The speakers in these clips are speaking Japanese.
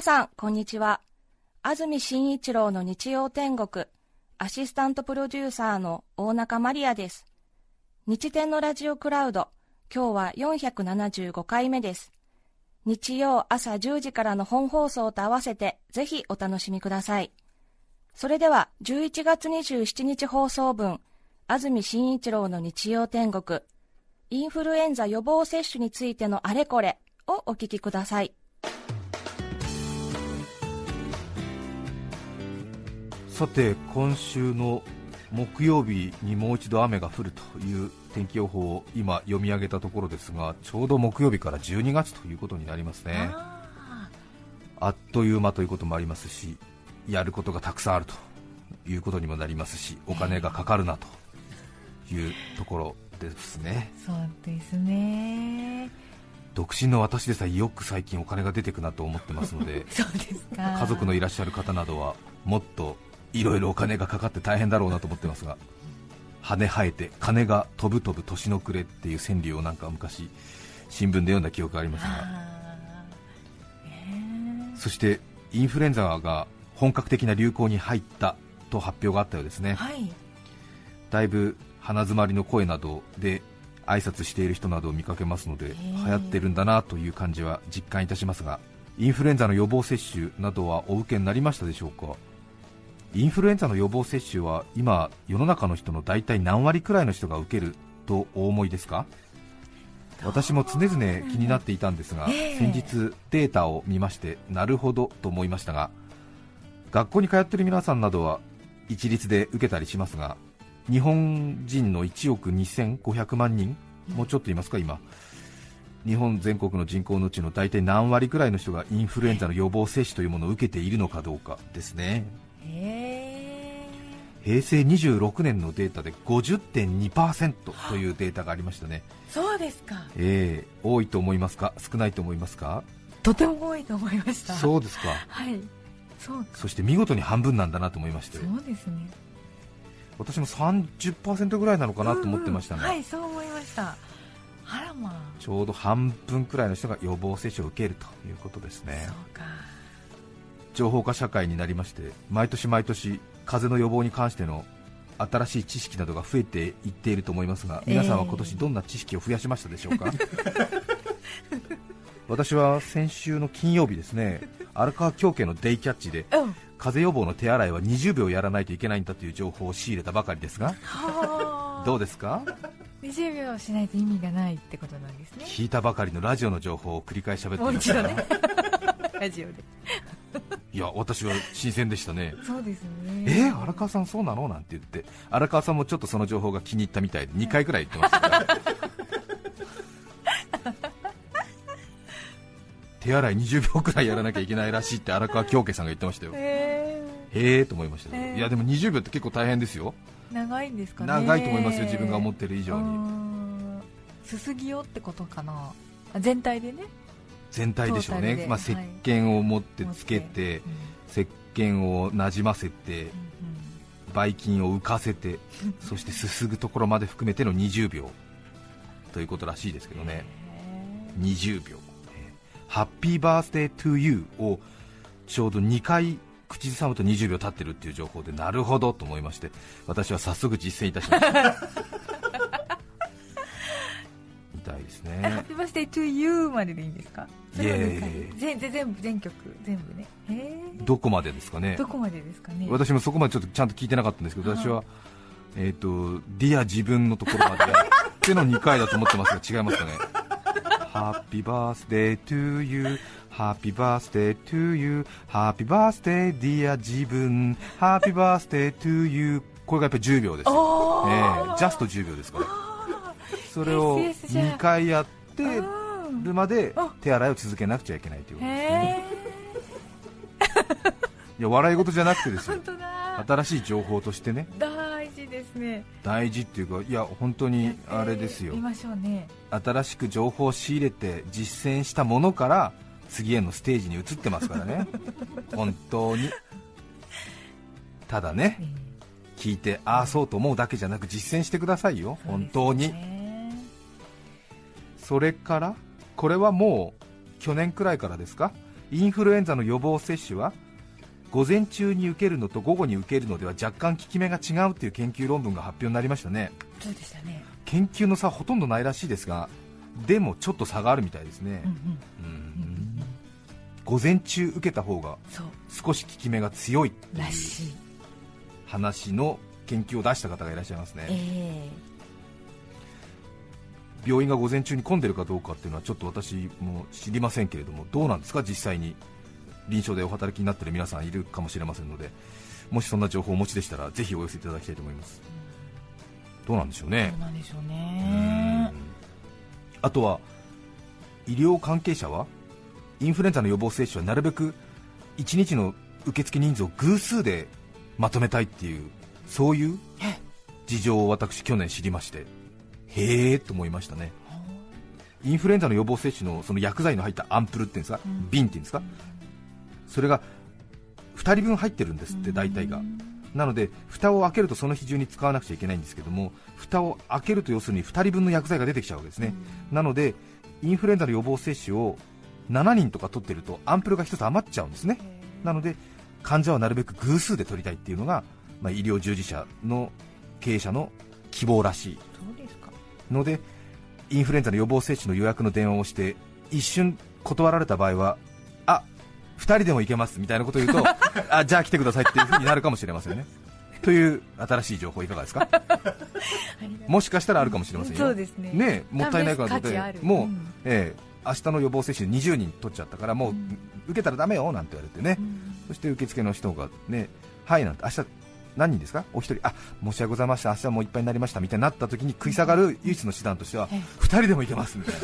皆さん、こんにちは。安住紳一郎の日曜天国、アシスタントプロデューサーの大中マリアです。日天のラジオクラウド、今日は475回目です。日曜朝10時からの本放送と合わせて、ぜひお楽しみください。それでは、11月27日放送分、安住紳一郎の日曜天国、インフルエンザ予防接種についてのあれこれをお聞きください。さて今週の木曜日にもう一度雨が降るという天気予報を今読み上げたところですがちょうど木曜日から12月ということになりますね。あっという間ということもありますしやることがたくさんあるということにもなりますしお金がかかるなというところですね。そうですね。独身の私でさえよく最近お金が出てくなと思ってますので そうですか。家族のいらっしゃる方などはもっといろいろお金がかかって大変だろうなと思ってますが羽生えて金が飛ぶ飛ぶ年の暮れっていう川柳をなんか昔新聞で読んだ記憶がありますが、そしてインフルエンザが本格的な流行に入ったと発表があったようですね、はい、だいぶ鼻づまりの声などで挨拶している人などを見かけますので流行ってるんだなという感じは実感いたしますがインフルエンザの予防接種などはお受けになりましたでしょうか？インフルエンザの予防接種は今、世の中の人の大体何割くらいの人が受けるとお思いですか？私も常々気になっていたんですが、先日データを見ましてなるほどと思いましたが学校に通っている皆さんなどは一律で受けたりしますが日本人の1億2500万人もうちょっといますか今。日本全国の人口のうちの大体何割くらいの人がインフルエンザの予防接種というものを受けているのかどうかですね。平成26年のデータで50.2%というデータがありましたね。そうですか、えー、多いと思いますか？少ないと思いますか？とても多いと思いました。そうですか。はい。そうそして見事に半分なんだなと思いまして。そうですね。私も30%ぐらいなのかなと思ってましたが、うんうん、はいそう思いました。あらまあ。ちょうど半分くらいの人が予防接種を受けるということですね。そうか。情報化社会になりまして毎年毎年風邪の予防に関しての新しい知識などが増えていっていると思いますが皆さんは今年どんな知識を増やしましたでしょうか、私は先週の金曜日ですね荒川京家のデイキャッチで、風邪予防の手洗いは20秒やらないといけないんだという情報を仕入れたばかりですがどうですか？20秒しないと意味がないってことなんですね。聞いたばかりのラジオの情報を繰り返し喋ってもう一度ね。ラジオで。いや私は新鮮でしたね、そうですねえー、荒川さん、そうなの？なんて言って、荒川さんもちょっとその情報が気に入ったみたいで、2回くらい言ってましたから、手洗い20秒くらいやらなきゃいけないらしいって荒川京家さんが言ってましたよ、へえーと思いましたいやでも20秒って結構大変ですよ、長いんですかね。長いと思いますよ、自分が思ってる以上に。すすぎよってことかな、全体でね。全体でしょうね、まあ、石鹸を持ってつけて、はい。石鹸をなじませて、ばい菌を浮かせて、そしてすすぐところまで含めての20秒ということらしいですけどね、20秒、ハッピーバースデートゥーユーをちょうど2回口ずさむと20秒経ってるっていう情報でなるほどと思いまして私は早速実践いたしました たいですね。ハッピーバースデートゥーユーまででいいんですか？いやいやいや全全部全曲全部ね。どこまでですかね？どこまでですかね？私もそこまでちょっとちゃんと聞いてなかったんですけど私はえっ、と dear 自分のところまで。や っての2回だと思ってますが違いますかね？ハッピーバースデートゥーユーハッピーバースデートゥーユーハッピーバースデーディア自分。ハッピーバースデートゥーユーこれがやっぱり10秒です、えー、ジャスト10秒ですからそれを2回やってるまで手洗いを続けなくちゃいけないということですね。いや笑い事じゃなくてですよ。新しい情報としてね。大事ですね。大事っていうかいや本当にあれですよ、ね、新しく情報を仕入れて実践したものから次へのステージに移ってますからね。本当に。ただね、聞いてああそうと思うだけじゃなく実践してくださいよ、本当に。それからこれはもう去年くらいからですか？インフルエンザの予防接種は午前中に受けるのと午後に受けるのでは若干効き目が違うという研究論文が発表になりましたね。そうでしたね。研究の差はほとんどないらしいですがでもちょっと差があるみたいですね、午前中受けた方が少し効き目が強いっていう話の研究を出した方がいらっしゃいますね、えー、病院が午前中に混んでるかどうかっていうのはちょっと私も知りませんけれどもどうなんですか？実際に臨床でお働きになっている皆さんいるかもしれませんのでもしそんな情報をお持ちでしたらぜひお寄せいただきたいと思います、どうなんでしょうね。どうなんでしょうね。あとは医療関係者はインフルエンザの予防接種はなるべく1日の受付人数を偶数でまとめたいっていうそういう事情を私去年知りましてへえと思いましたね。インフルエンザの予防接種のその薬剤の入ったアンプルっていうんですか、うん、瓶っていうんですか、それが2人分入ってるんですって大体が。なので蓋を開けるとその日中に使わなくちゃいけないんですけども蓋を開けると要するに2人分の薬剤が出てきちゃうわけですね、なのでインフルエンザの予防接種を7人とか取ってるとアンプルが1つ余っちゃうんですね。なので患者はなるべく偶数で取りたいっていうのが、まあ、医療従事者の経営者の希望らしいのでインフルエンザの予防接種の予約の電話をして一瞬断られた場合はあ2人でも行けますみたいなことを言うと あじゃあ来てくださいっていうふうになるかもしれませんね。という新しい情報いかがですか？もしかしたらあるかもしれませんよ、そうですね。ねもったいないからでもう、うん、えー明日の予防接種20人取っちゃったからもう受けたらだめよなんて言われてね、うん、そして受付の人がね、はいなんて明日何人ですか、お一人、あ申し訳ございません、明日はもういっぱいになりましたみたいになった時に食い下がる唯一の手段としては、2人でもいけますみたい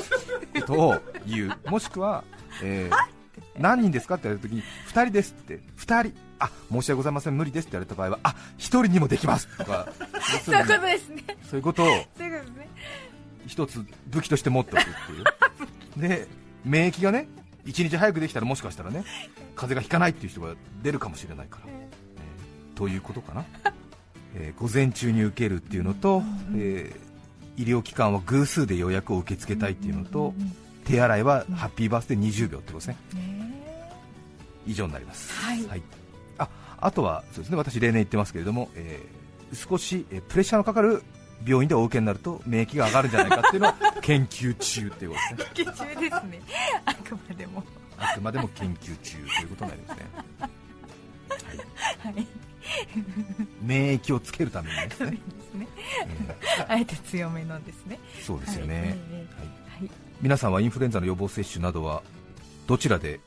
なことを言う、もしくは、えー、何人ですか？って言われた時に、2人ですって、2人、あ申し訳ございません、無理ですって言われた場合は、あ1人にもできますとか、そういうことですね、そういうことを一つ武器として持っておくっていう。で免疫がね1日早くできたらもしかしたらね風邪がひかないっていう人が出るかもしれないから、えー、ということかな、えー、午前中に受けるっていうのと、えー、医療機関は偶数で予約を受け付けたいっていうのと、手洗いはハッピーバースデー20秒ってことですね、以上になります、はい、はい、ああとはそうですね。私例年言ってますけれども、えー、少しプレッシャーのかかる病院でお受けになると免疫が上がるんじゃないかっていうのを 研究中っていうことですね。研究中ですね。あくまでも。あくまでも研究中ということになりますね。はい、はい、免疫をつけるためにですね。ですね、あえて強めのですね。そうですよね、はい、はい、皆さんはインフルエンザの予防接種などはどちらで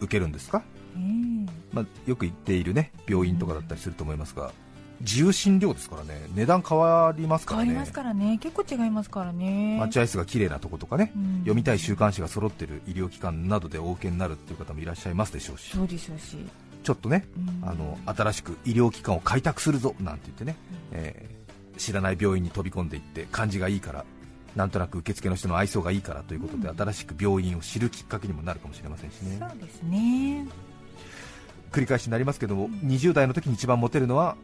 受けるんですか、まあ、よく行っているね病院とかだったりすると思いますが、自由診療ですからね値段変わりますからね。変わりますからね。結構違いますからね。待合室が綺麗なとことかね、うん、読みたい週刊誌が揃っている医療機関などでお受けになるっていう方もいらっしゃいますでしょうし。そうでしょうしちょっとね、うん、あの新しく医療機関を開拓するぞなんて言ってね、うん、えー、知らない病院に飛び込んでいって感じがいいからなんとなく受付の人の愛想がいいからということで、新しく病院を知るきっかけにもなるかもしれませんしね。そうですね。繰り返しになりますけども、20代の時に一番モテるのは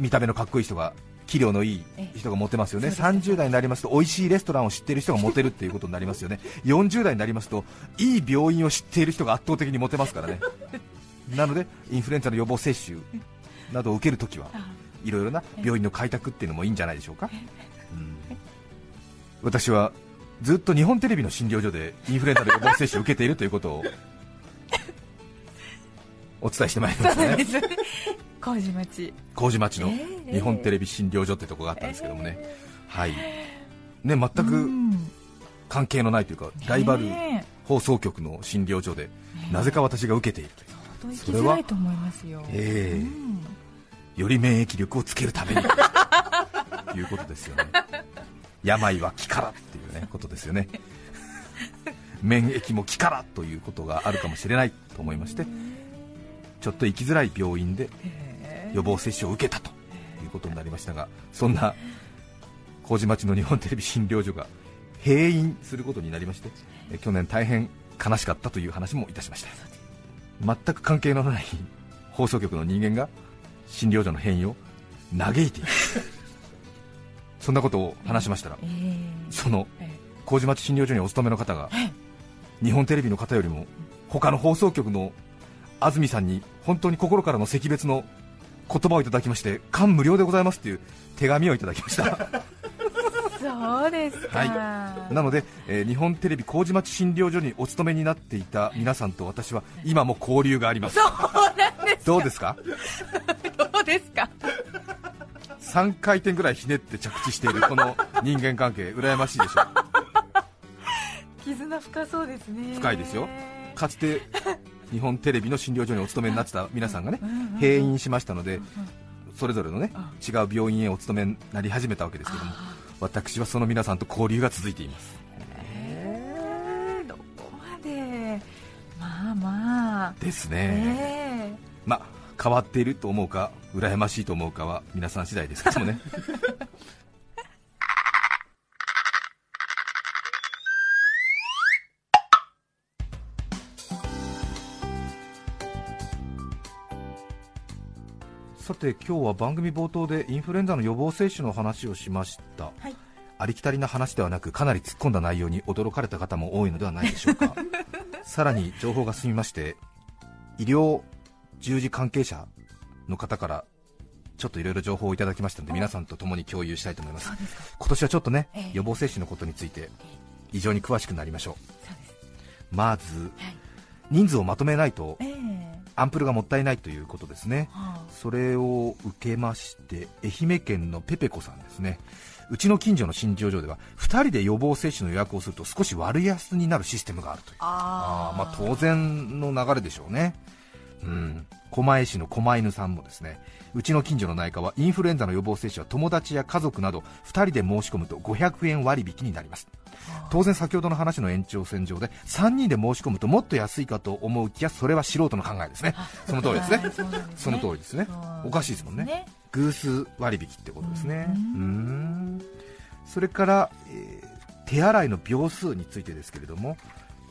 見た目のかっこいい人が器量のいい人がモテますよね、30代になりますと美味しいレストランを知っている人がモテるっていうことになりますよね、40代になりますといい病院を知っている人が圧倒的にモテますからね、なのでインフルエンザの予防接種などを受けるときはいろいろな病院の開拓っていうのもいいんじゃないでしょうか。うん、私はずっと日本テレビの診療所でインフルエンザの予防接種を受けているということを お伝えしてまいりましたね。麹町。麹町の日本テレビ診療所ってとこがあったんですけどもね、えー、はい。ね全く関係のないというか、ライバル放送局の診療所で、なぜか私が受けているという、それは、えー、より免疫力をつけるために。と いうことですよね、病は気からっていうねことですよね、免疫も気からということがあるかもしれないと思いまして、ちょっと行きづらい病院で予防接種を受けたということになりましたがそんな麹町の日本テレビ診療所が閉院することになりまして去年大変悲しかったという話もいたしました全く関係のない放送局の人間が診療所の変異を嘆いている。そんなことを話しましたら、その麹町診療所にお勤めの方が日本テレビの方よりも他の放送局の安住さんに本当に心からの惜別の言葉をいただきまして感無量でございますという手紙をいただきましたそうですか、はい、なので、えー、日本テレビ麹町診療所にお勤めになっていた皆さんと私は今も交流があります。そうなんですどうですか？どうですか？3回転ぐらいひねって着地しているこの人間関係羨ましいでしょう。絆深そうですね。深いですよ。かつて日本テレビの診療所にお勤めになってた皆さんがね閉院しましたのでそれぞれのね違う病院へお勤めになり始めたわけですけども私はその皆さんと交流が続いています。えー、どこまで？まあまあ。ですね、え。ー、まあ変わっていると思うか羨ましいと思うかは皆さん次第ですけどもね さて今日は番組冒頭でインフルエンザの予防接種の話をしました、はい、ありきたりな話ではなくかなり突っ込んだ内容に驚かれた方も多いのではないでしょうか。さらに情報が進みまして医療従事関係者の方からちょっといろいろ情報をいただきましたので皆さんと共に共有したいと思います。今年はちょっとね、え予防接種のことについて非常に詳しくなりましょう。まず、人数をまとめないと、えアンプルがもったいないということですね、はあ、それを受けまして愛媛県のペペコさんですね。うちの近所の診療所では2人で予防接種の予約をすると少し割安になるシステムがあるという。あまあ、当然の流れでしょうね、うん、狛江市の狛犬さんもですねうちの近所の内科はインフルエンザの予防接種は友達や家族など2人で申し込むと500円割引になります。当然先ほどの話の延長線上で3人で申し込むともっと安いかと思う気やそれは素人の考え ですね。その通りですね。その通りですね。おかしいですもんね。偶数割引ってことですね。うん。それから、えー、手洗いの秒数についてですけれども、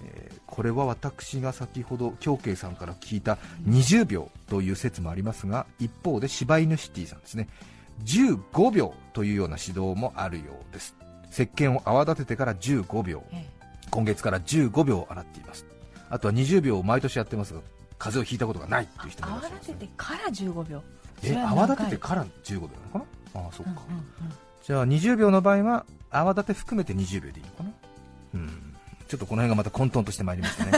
えー、これは私が先ほど京慶さんから聞いた20秒という説もありますが一方で柴犬シティさんですね。15秒というような指導もあるようです。石鹸を泡立ててから15秒、今月から15秒洗っています。あとは20秒を毎年やってますが風邪をひいたことがないという人もいらっしゃいます、ね、泡立ててから15秒。え泡立ててから15秒なのかな？ああそっか、うんうんうん、じゃあ20秒の場合は泡立て含めて20秒でいいのかな？うんちょっとこの辺がまた混沌としてまいりましたね。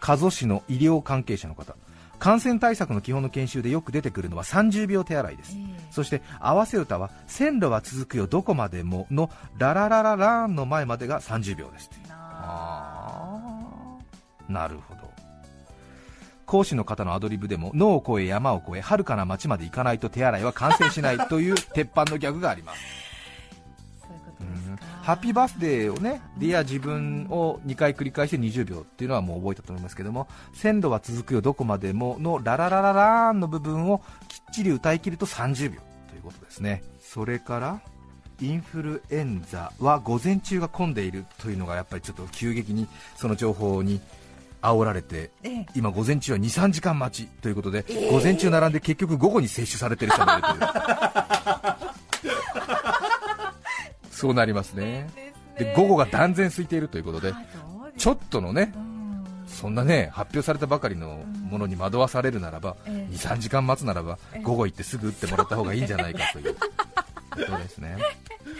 加須市の医療関係者の方。感染対策の基本の研修でよく出てくるのは30秒手洗いです、えー、そして合わせ歌は線路は続くよどこまでものラララララーンの前までが30秒です。なるほど。講師の方のアドリブでも野を越え山を越え遥かな町まで行かないと手洗いは完成しないという鉄板のギャグがあります Happy birthday をね、 dear 自分を2回繰り返して20秒っていうのはもう覚えたと思いますけども、線路は続くよどこまでものラララララーンの部分をきっちり歌い切ると30秒ということですね。それからインフルエンザは午前中が混んでいるというのがやっぱりちょっと急激にその情報に煽られて、今、午前中は2、3時間待ちということで、午前中並んで結局午後に接種されてる人もいるというそうなりますね。で午後が断然空いているということでちょっとのねそんなね発表されたばかりのものに惑わされるならば、23時間待つならば午後行ってすぐ打ってもらった方がいいんじゃないかという。ことですね。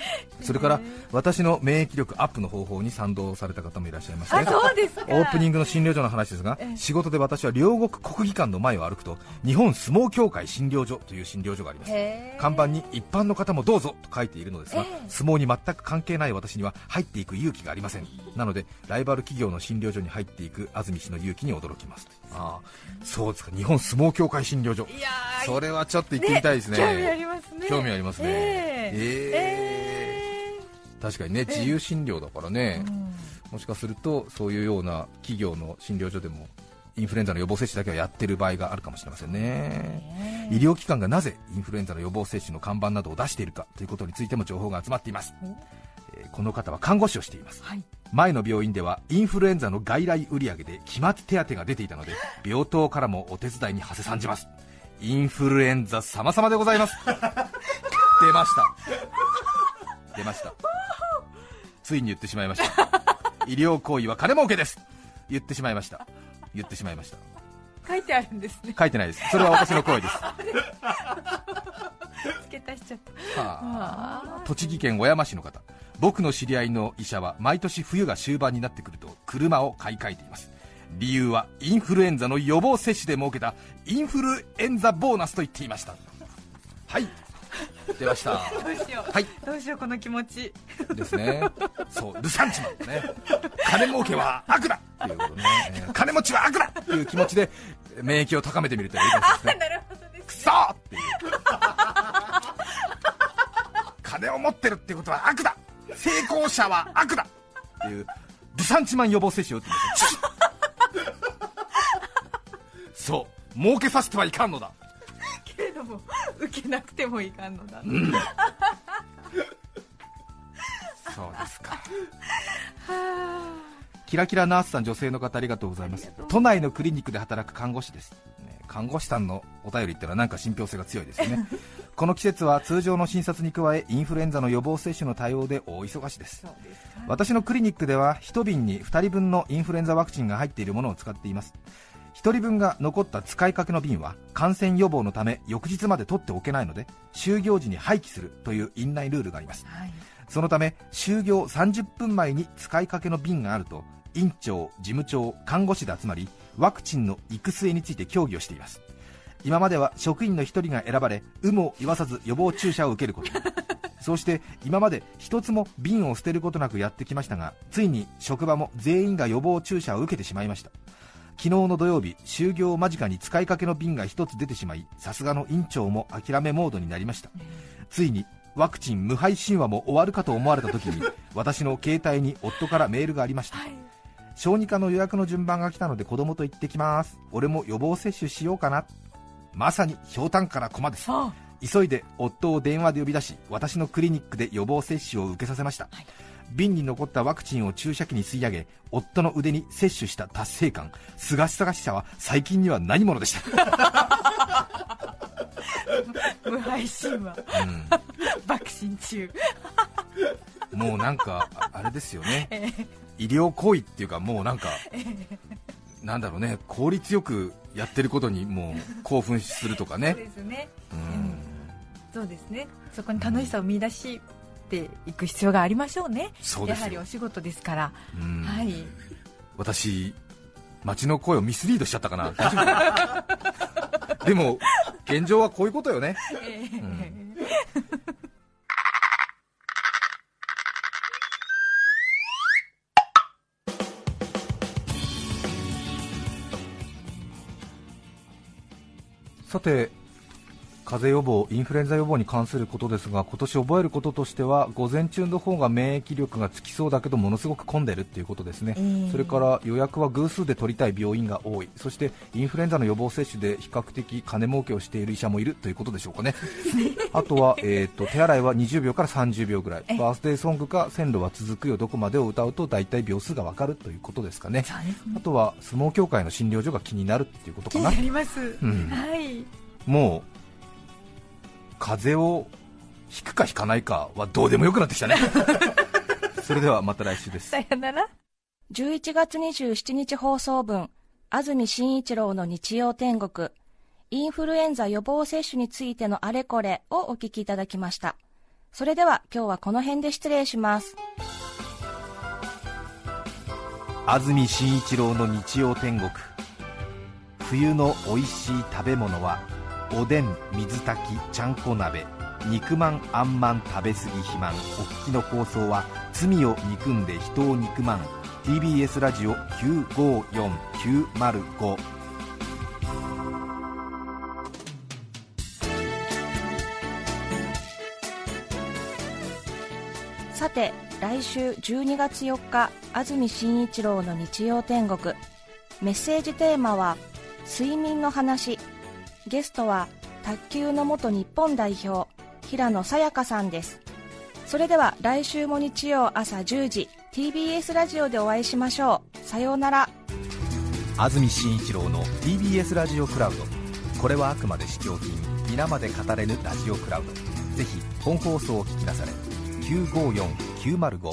それから私の免疫力アップの方法に賛同された方もいらっしゃいますねそうですオープニングの診療所の話ですが、仕事で私は両国国技館の前を歩くと日本相撲協会診療所という診療所があります。看板に一般の方もどうぞと書いているのですが、相撲に全く関係ない私には入っていく勇気がありません。なのでライバル企業の診療所に入っていく安住氏の勇気に驚きます。ああそうですか。日本相撲協会診療所。それはちょっと行ってみたいですね、ね、興味ありますね。興味ありますね。えー、え。ー確かにね自由診療だからね、もしかするとそういうような企業の診療所でもインフルエンザの予防接種だけはやってる場合があるかもしれませんね、医療機関がなぜインフルエンザの予防接種の看板などを出しているかということについても情報が集まっています、えー、この方は看護師をしています、はい、前の病院ではインフルエンザの外来売上で期末手当が出ていたので 病棟からもお手伝いに馳せ参じます。インフルエンザ様々でございます。出ました 出ました。ついに言ってしまいました。医療行為は金儲けです。言ってしまいました。言ってしまいました。書いてあるんですね。書いてないです。それは私の声です。付け足しちゃった、はあ、栃木県小山市の方。僕の知り合いの医者は毎年冬が終盤になってくると車を買い替えています。理由はインフルエンザの予防接種で設けたインフルエンザボーナスと言っていました。はい出ました。どうしよう、はい、どうしようこの気持ち。ですね。そう。ルサンチマンね。金儲けは悪だ。っていうことね、金持ちは悪だっていう気持ちで免疫を高めてみるというかですね。なるほどです、ね、くそーっていう。金を持ってるってことは悪だ。成功者は悪だっていう。ルサンチマン予防接種を打ってみるそう。儲けさせてはいかんのだ受けなくてもいかんのだ、うん、そうですか。キラキラナースさん女性の方ありがとうございます。都内のクリニックで働く看護師です、ね、看護師さんのお便りってのはなんか信憑性が強いですね。この季節は通常の診察に加えインフルエンザの予防接種の対応で大忙しです。私のクリニックでは1瓶に2人分のインフルエンザワクチンが入っているものを使っています1人分が残った使いかけの瓶は感染予防のため翌日まで取っておけないので就業時に廃棄するという院内ルールがあります、はい、そのため就業30分前に使いかけの瓶があると院長、事務長、看護師で集まりワクチンの行く末について協議をしています。今までは職員の1人が選ばれ有無を言わさず予防注射を受けること。そうして今まで一つも瓶を捨てることなくやってきましたがついに職場も全員が予防注射を受けてしまいました昨日の土曜日就業間近に使いかけの瓶が1つ出てしまいさすがの院長も諦めモードになりました、ついにワクチン無敗神話も終わるかと思われた時に 私の携帯に夫からメールがありました、はい、小児科の予約の順番が来たので子供と行ってきます。俺も予防接種しようかな。まさにひょうたんから駒です。急いで夫を電話で呼び出し私のクリニックで予防接種を受けさせました、はい瓶に残ったワクチンを注射器に吸い上げ夫の腕に接種した達成感。すがしさがしさは最近には何者でした？無敗神話、うん、爆心中。もうなんかあれですよね、えー、医療行為っていうかもうなんか、えー、なんだろうね。効率よくやってることにもう興奮するとかね。そうですね、うん、そうですね。そこに楽しさを見出し、ていく必要がありましょうね。やはりお仕事ですから、はい、私街の声をミスリードしちゃったかな。でも現状はこういうことよね、えーうんさて風邪予防、インフルエンザ予防に関することですが今年覚えることとしては午前中の方が免疫力がつきそうだけどものすごく混んでるということですね、えー、それから予約は偶数で取りたい病院が多い。そしてインフルエンザの予防接種で比較的金儲けをしている医者もいるということでしょうかね。あとは、えーと、手洗いは20秒から30秒ぐらい。バースデーソングか線路は続くよ。どこまでを歌うと大体秒数が分かるということですかね、ね、あとは相撲協会の診療所が気になるっていうことかな。気になります、うん、はい。もう風邪をひくかひかないかはどうでもよくなってきたね。それではまた来週です。さよなら。11月27日放送分安住紳一郎の日曜天国インフルエンザ予防接種についてのあれこれをお聞きいただきました。それでは今日はこの辺で失礼します。安住紳一郎の日曜天国。冬の美味しい食べ物はおでん水炊きちゃんこ鍋肉まんあんまん食べ過ぎ肥満お聞きの放送は罪を憎んで人を憎まん。TBS ラジオ954905さて来週12月4日安住紳一郎の日曜天国。メッセージテーマは「睡眠の話」ゲストは卓球の元日本代表平野早香さんです。それでは来週も日曜朝10時 TBS ラジオでお会いしましょう。さようなら。安住紳一郎の TBS ラジオクラウド。これはあくまで試供品皆まで語れぬラジオクラウド。ぜひ本放送を聞きなされ954905